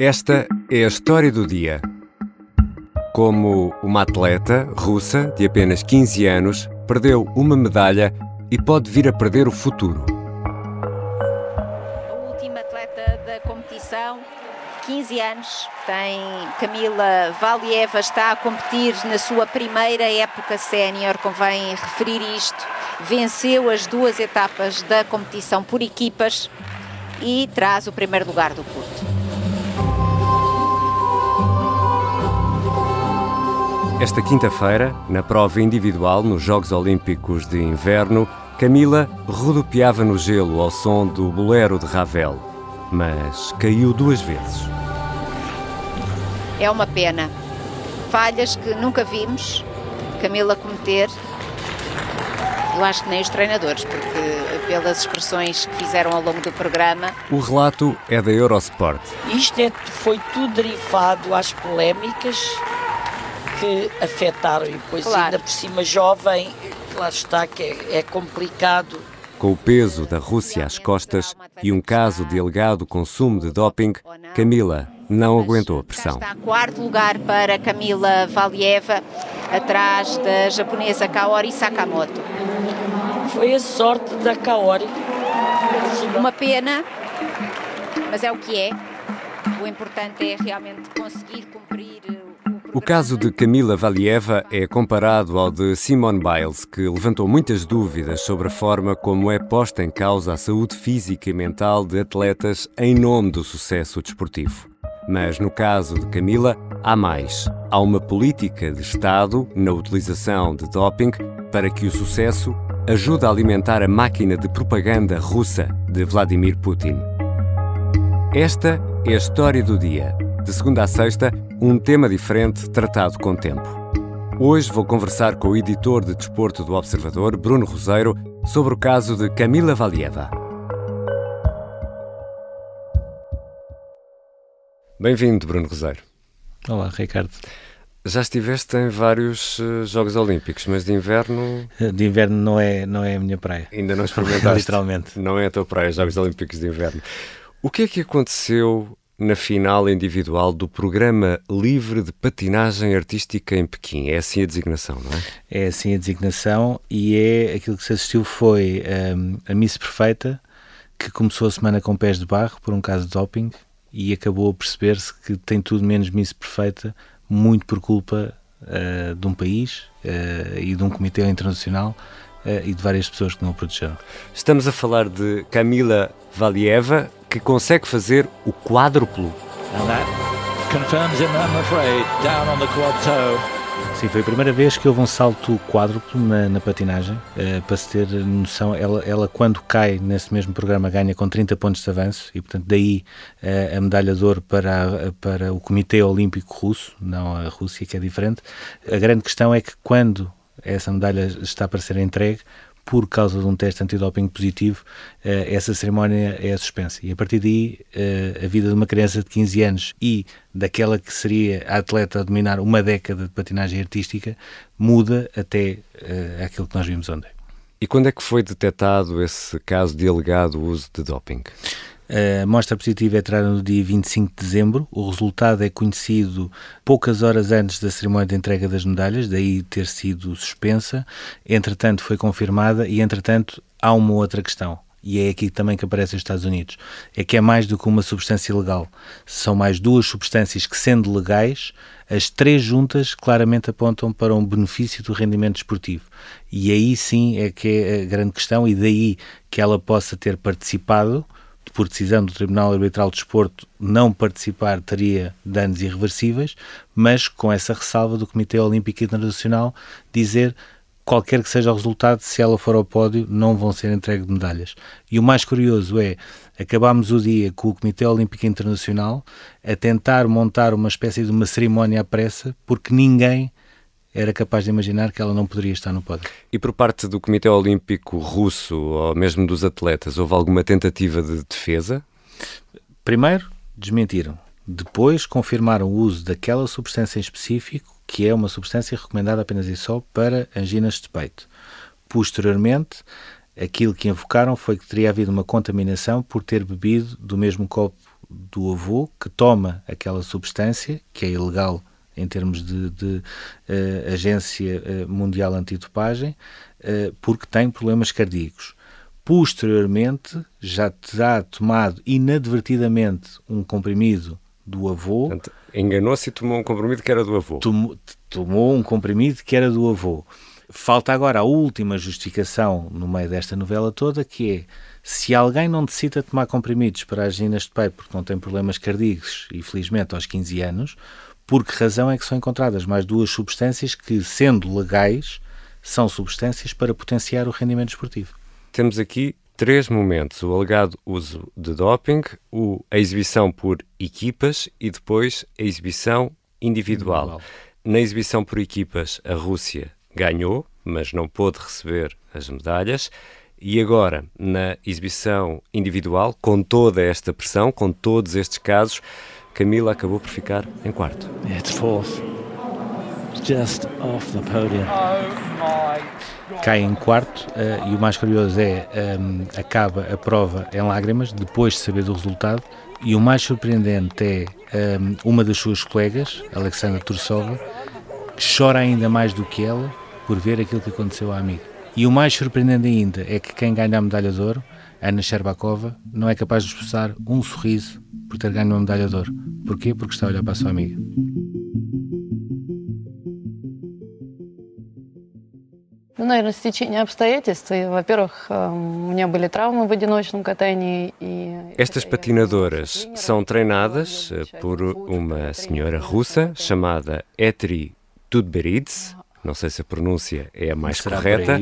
Esta é a história do dia. Como uma atleta russa de apenas 15 anos perdeu uma medalha e pode vir a perder o futuro. A última atleta da competição, 15 anos, tem Camila Valieva, está a competir na sua primeira época sénior, convém referir isto. Venceu as duas etapas da competição por equipas e traz o primeiro lugar do curto. Esta quinta-feira, na prova individual nos Jogos Olímpicos de Inverno, Camila rodopiava no gelo ao som do bolero de Ravel, mas caiu duas vezes. É uma pena. Falhas que nunca vimos Camila cometer. Eu acho que nem os treinadores, porque pelas expressões que fizeram ao longo do programa. O relato é da Eurosport. Isto é, foi tudo derivado às polémicas que afetaram e depois Claro. ainda por cima jovem, lá está que é, é complicado. Com o peso da Rússia às costas e um caso de alegado consumo de doping, Camila não aguentou a pressão. Está quarto lugar para Camila Valieva, atrás da japonesa Kaori Sakamoto. Foi a sorte da Kaori. Uma pena, mas é o que é. O importante é realmente conseguir cumprir o O caso de Camila Valieva é comparado ao de Simone Biles, que levantou muitas dúvidas sobre a forma como é posta em causa a saúde física e mental de atletas em nome do sucesso desportivo. Mas no caso de Camila, há mais. Há uma política de Estado na utilização de doping para que o sucesso ajude a alimentar a máquina de propaganda russa de Vladimir Putin. Esta é a história do dia. De segunda a sexta, um tema diferente tratado com tempo. Hoje vou conversar com o editor de desporto do Observador, Bruno Roseiro, sobre o caso de Camila Valieva. Bem-vindo, Bruno Roseiro. Olá, Ricardo. Já estiveste em vários eh, Jogos Olímpicos, mas de inverno De inverno não é, não é a minha praia. ainda não experimentaste. Literalmente. Não é a tua praia, Jogos Olímpicos de Inverno. O que é que aconteceu na final individual do programa livre de patinagem artística em Pequim? É assim a designação, não é? É assim a designação e é aquilo que se assistiu foi hum, a Miss Perfeita, que começou a semana com pés de barro por um caso de doping e acabou a perceber-se que tem tudo menos Miss Perfeita, muito por culpa ah, de um país ah, e de um comitê internacional ah, e de várias pessoas que não o protegeram. Estamos a falar de Camila Valieva, que consegue fazer o quádruplo. And that confirms him, I'm afraid, down on the quad toe. Sim, foi a primeira vez que houve um salto quádruplo na, na patinagem. Eh, para se ter noção, ela, ela quando cai nesse mesmo programa ganha com 30 pontos de avanço e, portanto, daí eh, a medalha de ouro para, para o Comitê Olímpico Russo, não a Rússia, que é diferente. A grande questão é que quando essa medalha está para ser entregue, por causa de um teste antidoping positivo, eh, essa cerimónia é suspensa. E a partir daí, eh, a vida de uma criança de 15 anos e daquela que seria a atleta a dominar uma década de patinagem artística muda até eh, aquilo que nós vimos ontem. E quando é que foi detectado esse caso de alegado uso de doping? A mostra positiva é tirada no dia 25 de dezembro. O resultado é conhecido poucas horas antes da cerimónia de entrega das medalhas, daí ter sido suspensa. Entretanto, foi confirmada e, entretanto, há uma outra questão. E é aqui também que aparece os Estados Unidos. É que é mais do que uma substância legal. São mais duas substâncias que, sendo legais, as três juntas claramente apontam para um benefício do rendimento desportivo. E aí sim é que é a grande questão, e daí que ela possa ter participado por decisão do Tribunal Arbitral de Desporto, não participar teria danos irreversíveis, mas com essa ressalva do Comitê Olímpico Internacional dizer qualquer que seja o resultado, se ela for ao pódio, não vão ser entregues medalhas. E o mais curioso é, acabámos o dia com o Comitê Olímpico Internacional a tentar montar uma espécie de uma cerimónia à pressa, porque ninguém era capaz de imaginar que ela não poderia estar no pódio. E por parte do Comitê Olímpico Russo, ou mesmo dos atletas, houve alguma tentativa de defesa? Primeiro, desmentiram. Depois, confirmaram o uso daquela substância em específico, que é uma substância recomendada apenas e só para anginas de peito. Posteriormente, aquilo que invocaram foi que teria havido uma contaminação por ter bebido do mesmo copo do avô que toma aquela substância, que é ilegal em termos de, de uh, Agência uh, Mundial Antidopagem, uh, porque tem problemas cardíacos. Posteriormente, já terá tomado inadvertidamente um comprimido do avô. Enganou-se e tomou um comprimido que era do avô. Tomou, tomou um comprimido que era do avô. Falta agora a última justificação no meio desta novela toda, que é se alguém não decida tomar comprimidos para anginas de peito porque não tem problemas cardíacos, e felizmente aos 15 anos, por que razão é que são encontradas mais duas substâncias que, sendo legais, são substâncias para potenciar o rendimento esportivo? Temos aqui três momentos: o alegado uso de doping, o, a exibição por equipas e depois a exibição individual. individual. Na exibição por equipas, a Rússia ganhou, mas não pôde receber as medalhas. E agora, na exibição individual, com toda esta pressão, com todos estes casos, Camila acabou por ficar em quarto. It's fourth. Just off the podium. Cai em quarto uh, e o mais curioso é um, acaba a prova em lágrimas depois de saber do resultado e o mais surpreendente é um, uma das suas colegas, Alexandra Tursova, chora ainda mais do que ela por ver aquilo que aconteceu à amiga. E o mais surpreendente ainda é que quem ganha a medalha de ouro, Ana Sherbakova, não é capaz de expressar um sorriso por ter ganho uma medalha de ouro. Porquê? Porque está a olhar para a sua amiga. Ну, наверное, стечение обстоятельств. И, во-первых, э, у меня были травмы в одиночном катании. И... Estas patinadoras são treinadas eh, por uma senhora russa chamada Etri Tudberidze, não sei se a pronúncia é a mais correta,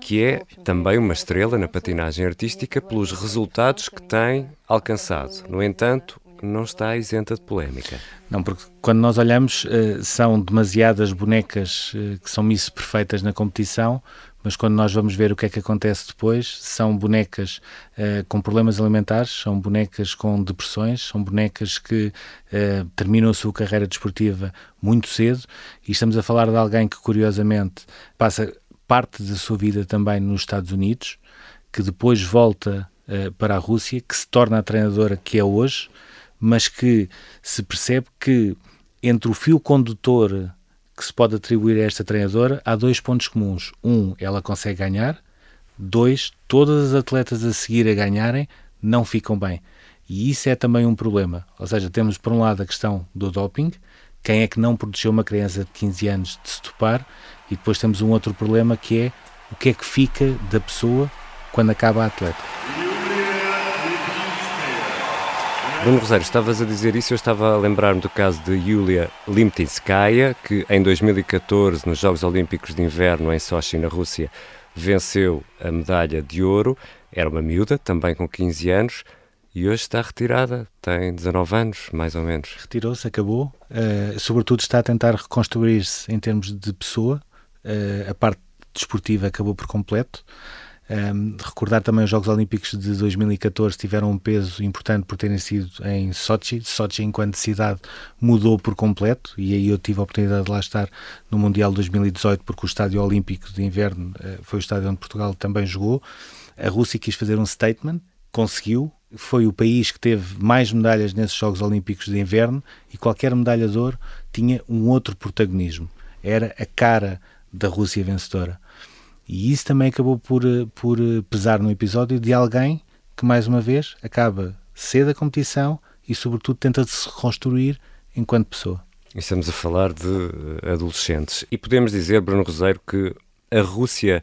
que é também uma estrela na patinagem artística pelos resultados que tem alcançado. No entanto, não está isenta de polémica. Não, porque quando nós olhamos, eh, são demasiadas bonecas eh, que são miss perfeitas na competição, mas quando nós vamos ver o que é que acontece depois, são bonecas uh, com problemas alimentares, são bonecas com depressões, são bonecas que terminam a sua carreira desportiva muito cedo e estamos a falar de alguém que, curiosamente, passa parte da sua vida também nos Estados Unidos, que depois volta uh, para a Rússia, que se torna a treinadora que é hoje, mas que se percebe que entre o fio condutor que se pode atribuir a esta treinadora, há dois pontos comuns. Um, ela consegue ganhar. Dois, todas as atletas a seguir a ganharem não ficam bem. E isso é também um problema. Ou seja, temos por um lado a questão do doping, quem é que não protegeu uma criança de 15 anos de se topar, e depois temos um outro problema que é o que é que fica da pessoa quando acaba a atleta. Bruno Rosário, estavas a dizer isso, eu estava a lembrar-me do caso de Yulia Limtinskaya, que em 2014, nos Jogos Olímpicos de Inverno em Sochi, na Rússia, venceu a medalha de ouro. Era uma miúda, também com 15 anos, e hoje está retirada, tem 19 anos, mais ou menos. Retirou-se, acabou. Uh, sobretudo está a tentar reconstruir-se em termos de pessoa. Uh, a parte desportiva acabou por completo. Um, recordar também os Jogos Olímpicos de 2014 tiveram um peso importante por terem sido em Sochi. Sochi, enquanto cidade, mudou por completo e aí eu tive a oportunidade de lá estar no Mundial 2018 porque o Estádio Olímpico de Inverno uh, foi o estádio onde Portugal também jogou. A Rússia quis fazer um statement, conseguiu. Foi o país que teve mais medalhas nesses Jogos Olímpicos de Inverno e qualquer medalha de ouro tinha um outro protagonismo. Era a cara da Rússia vencedora. E isso também acabou por, eh, por eh, pesar no episódio de alguém que, mais uma vez, acaba cedo a competição e, sobretudo, tenta se reconstruir enquanto pessoa. Estamos a falar de eh, adolescentes. E podemos dizer, Bruno Roseiro, que a Rússia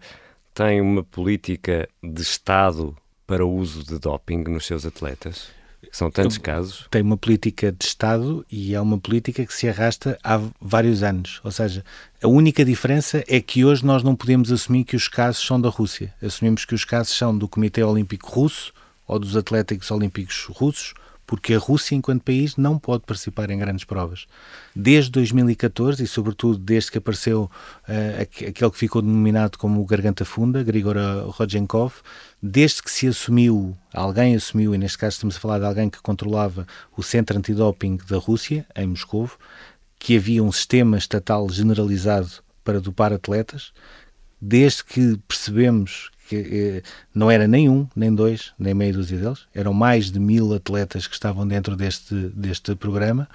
tem uma política de Estado para o uso de doping nos seus atletas? São tantos casos. Tem uma política de Estado e é uma política que se arrasta há vários anos. Ou seja, a única diferença é que hoje nós não podemos assumir que os casos são da Rússia. Assumimos que os casos são do Comitê Olímpico Russo ou dos Atléticos Olímpicos Russos porque a Rússia, enquanto país, não pode participar em grandes provas. Desde 2014 e, sobretudo, desde que apareceu uh, aquele que ficou denominado como o Garganta Funda, Grigor Rodchenkov, desde que se assumiu, alguém assumiu, e neste caso estamos a falar de alguém que controlava o centro antidoping da Rússia, em Moscou, que havia um sistema estatal generalizado para dopar atletas, desde que percebemos que eh, não era nem um, nem dois, nem meia dúzia deles, eram mais de mil atletas que estavam dentro deste, deste programa,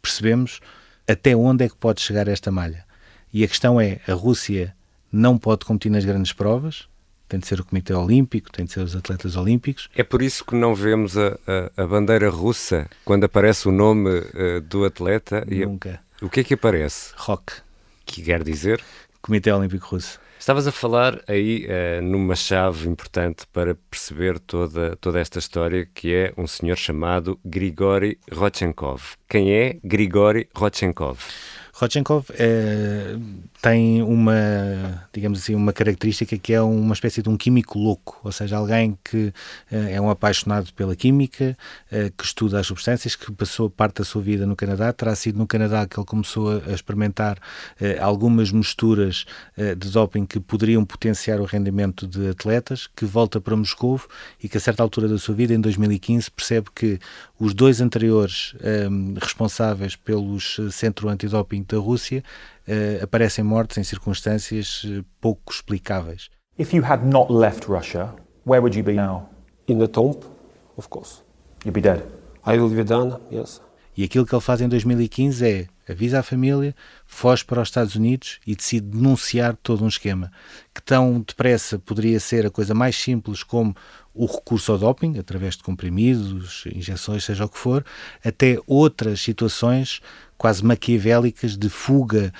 percebemos até onde é que pode chegar esta malha. E a questão é, a Rússia não pode competir nas grandes provas, tem de ser o Comitê Olímpico, tem de ser os atletas olímpicos. É por isso que não vemos a, a, a bandeira russa quando aparece o nome uh, do atleta? Nunca. O que é que aparece? Rock. Que quer dizer? Comitê Olímpico Russo. Estavas a falar aí uh, numa chave importante para perceber toda, toda esta história, que é um senhor chamado Grigori Rodchenkov. Quem é Grigori Rodchenkov? Rodchenkov é, tem uma, digamos assim, uma característica que é uma espécie de um químico louco, ou seja, alguém que é, é um apaixonado pela química, é, que estuda as substâncias, que passou parte da sua vida no Canadá. Terá sido no Canadá que ele começou a experimentar algumas misturas de doping que poderiam potenciar o rendimento de atletas, que volta para Moscou e que a certa altura da sua vida, em 2015, percebe que os dois anteriores responsáveis pelos centro antidoping da Rússia aparecem mortos em circunstâncias uh, pouco explicáveis. If you had not left Russia, where would you be now? In the tomb, of course. You'd be dead. I will be done, yes. E aquilo que ele faz em 2015 é avisa a família, foge para os Estados Unidos e decide denunciar todo um esquema. Que tão depressa poderia ser a coisa mais simples como o recurso ao doping, através de comprimidos, injeções, seja o que for, até outras situações quase maquiavélicas de fuga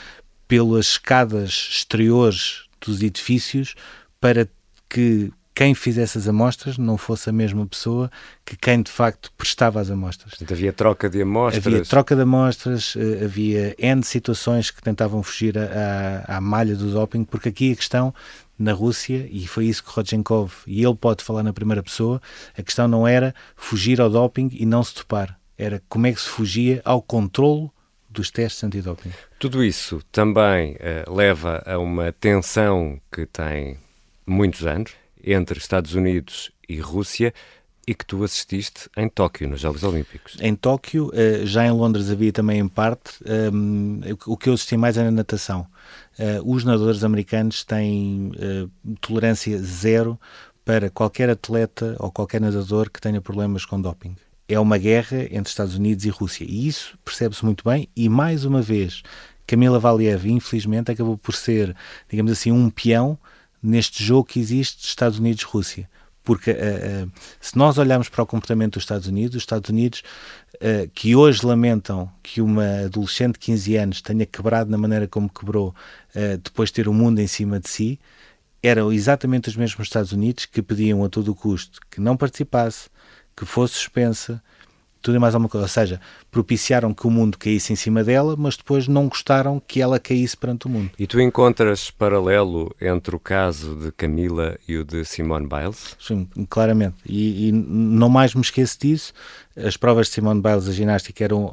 pelas escadas exteriores dos edifícios para que quem fizesse as amostras não fosse a mesma pessoa que quem de facto prestava as amostras. Portanto, havia troca de amostras. Havia troca de amostras, eh, havia N situações que tentavam fugir à, à malha do doping, porque aqui a questão na Rússia, e foi isso que Rodchenkov, e ele pode falar na primeira pessoa, a questão não era fugir ao doping e não se topar, era como é que se fugia ao controlo dos testes antidoping. Tudo isso também uh, leva a uma tensão que tem muitos anos entre Estados Unidos e Rússia e que tu assististe em Tóquio, nos Jogos Olímpicos. Em Tóquio, uh, já em Londres havia também em parte, ehm, o que eu assisti mais é na natação. Uh, os nadadores americanos têm tolerância zero para qualquer atleta ou qualquer nadador que tenha problemas com doping é uma guerra entre Estados Unidos e Rússia. E isso percebe-se muito bem. E mais uma vez, Camila Valieva, infelizmente, acabou por ser, digamos assim, um peão neste jogo que existe Estados Unidos-Rússia. Porque uh, uh, se nós olharmos para o comportamento dos Estados Unidos, os Estados Unidos, uh, que hoje lamentam que uma adolescente de 15 anos tenha quebrado na maneira como quebrou, depois de ter o mundo em cima de si, eram exatamente os mesmos Estados Unidos que pediam a todo custo que não participasse, que fosse suspensa, tudo e mais alguma coisa. Ou seja, propiciaram que o mundo caísse em cima dela, mas depois não gostaram que ela caísse perante o mundo. E tu encontras paralelo entre o caso de Camila e o de Simone Biles? Sim, claramente. E, e não mais me esqueço disso. As provas de Simone Biles, a ginástica, eram,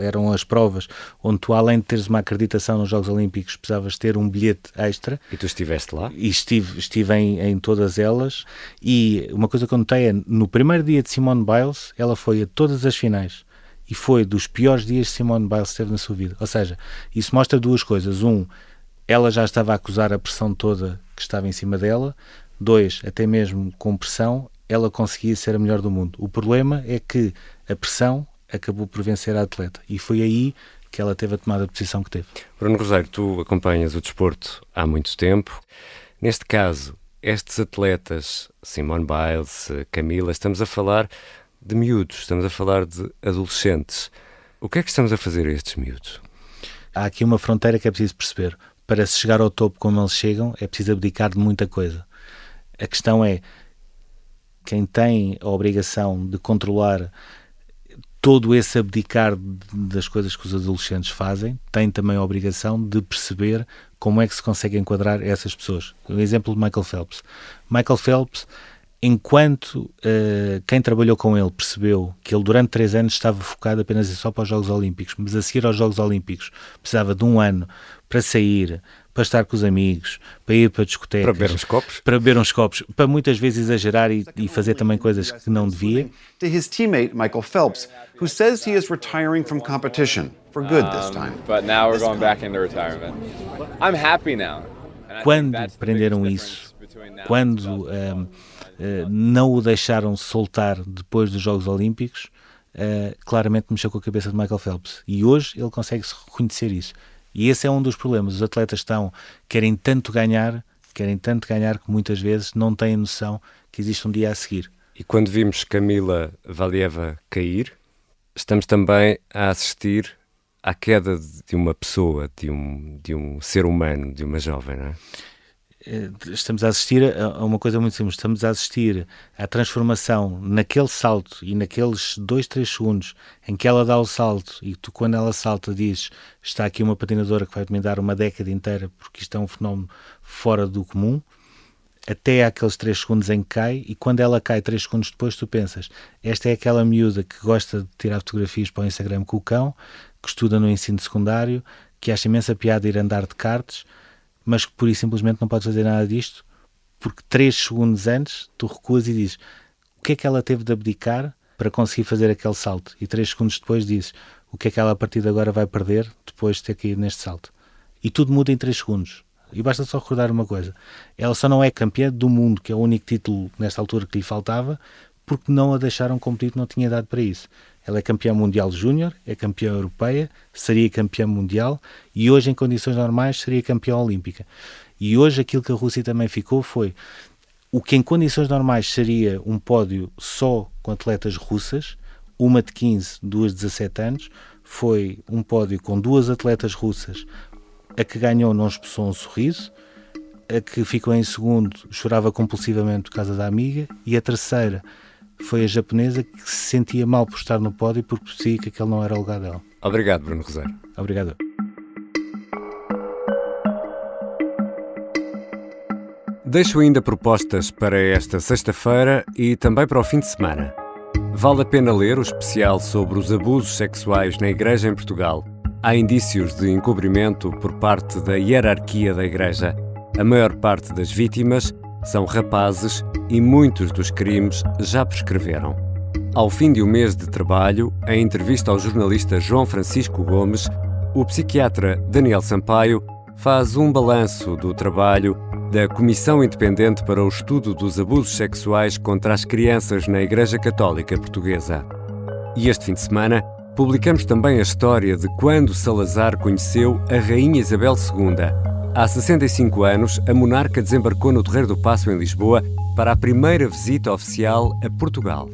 eram as provas onde tu, além de teres uma acreditação nos Jogos Olímpicos, precisavas ter um bilhete extra. E tu estiveste lá? E estive, estive em, em todas elas. E uma coisa que eu notei é, no primeiro dia de Simone Biles, ela foi a todas as finais e foi dos piores dias que Simone Biles teve na sua vida. Ou seja, isso mostra duas coisas. Um, ela já estava a acusar a pressão toda que estava em cima dela. Dois, até mesmo com pressão, ela conseguia ser a melhor do mundo. O problema é que a pressão acabou por vencer a atleta e foi aí que ela teve a tomada de posição que teve. Bruno Rosário, tu acompanhas o desporto há muito tempo. Neste caso, estes atletas, Simone Biles, Camila, estamos a falar de miúdos, estamos a falar de adolescentes. O que é que estamos a fazer a estes miúdos? Há aqui uma fronteira que é preciso perceber. Para se chegar ao topo como eles chegam, é preciso abdicar de muita coisa. A questão é quem tem a obrigação de controlar todo esse abdicar das coisas que os adolescentes fazem, tem também a obrigação de perceber como é que se consegue enquadrar essas pessoas. O exemplo de Michael Phelps. Michael Phelps enquanto uh, quem trabalhou com ele percebeu que ele durante três anos estava focado apenas e só para os Jogos Olímpicos, mas a seguir aos Jogos Olímpicos precisava de um ano para sair, para estar com os amigos, para ir para discotecas, para beber uns copos, para beber uns copos, para muitas vezes exagerar e, e fazer também coisas que não devia. To his teammate Michael Phelps, who says he is retiring from competition for good this time. Um, but now we're going back into retirement. I'm happy now. Quando prenderam isso quando uh, não o deixaram soltar depois dos Jogos Olímpicos, uh, claramente mexeu com a cabeça de Michael Phelps. E hoje ele consegue reconhecer isso. E esse é um dos problemas. Os atletas estão, querem tanto ganhar, querem tanto ganhar que muitas vezes não têm noção que existe um dia a seguir. E quando vimos Camila Valieva cair, estamos também a assistir à queda de uma pessoa, de um, de um ser humano, de uma jovem, não é? Eh, estamos a assistir a uma coisa muito simples. Estamos a assistir à transformação naquele salto e naqueles dois, três segundos em que ela dá o salto e tu, quando ela salta, dizes está aqui uma patinadora que vai me dar uma década inteira porque isto é um fenómeno fora do comum. Até aqueles três segundos em que cai, e quando ela cai três segundos depois, tu pensas: esta é aquela miúda que gosta de tirar fotografias para o Instagram com o cão, que estuda no ensino secundário, que acha imensa piada ir andar de karts, mas que pura e simplesmente não pode fazer nada disto, porque três segundos antes tu recuas e dizes o que é que ela teve de abdicar para conseguir fazer aquele salto, e três segundos depois dizes o que é que ela a partir de agora vai perder depois de ter caído neste salto. E tudo muda em três segundos. E basta só recordar uma coisa: ela só não é campeã do mundo, que é o único título nesta altura que lhe faltava, porque não a deixaram competir, não tinha idade para isso. Ela é campeã mundial júnior, é campeã europeia, seria campeã mundial e hoje, em condições normais, seria campeã olímpica. E hoje aquilo que a Rússia também ficou foi o que em condições normais seria um pódio só com atletas russas, uma de 15, duas de 17 anos, foi um pódio com duas atletas russas. A que ganhou não expressou um sorriso, a que ficou em segundo chorava compulsivamente por causa da amiga e a terceira foi a japonesa que se sentia mal por estar no pódio porque percebia que aquele não era o lugar dela. Obrigado, Bruno Rosário. Obrigado. Deixo ainda propostas para esta sexta-feira e também para o fim de semana. Vale a pena ler o especial sobre os abusos sexuais na Igreja em Portugal. Há indícios de encobrimento por parte da hierarquia da Igreja. A maior parte das vítimas são rapazes e muitos dos crimes já prescreveram. Ao fim de um mês de trabalho, em entrevista ao jornalista João Francisco Gomes, o psiquiatra Daniel Sampaio faz um balanço do trabalho da Comissão Independente para o Estudo dos Abusos Sexuais contra as Crianças na Igreja Católica Portuguesa. E este fim de semana, publicamos também a história de quando Salazar conheceu a Rainha Isabel II Há 65 anos, a monarca desembarcou no Terreiro do Passo, em Lisboa, para a primeira visita oficial a Portugal.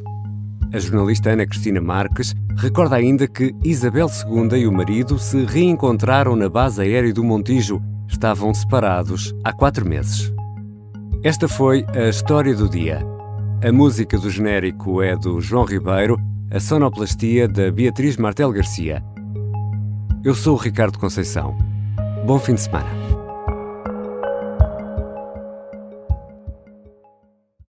A jornalista Ana Cristina Marques recorda ainda que Isabel II e o marido se reencontraram na base aérea do Montijo. Estavam separados há quatro meses. Esta foi a história do dia. A música do genérico é do João Ribeiro, a sonoplastia da Beatriz Martel Garcia. Eu sou o Ricardo Conceição. Bom fim de semana.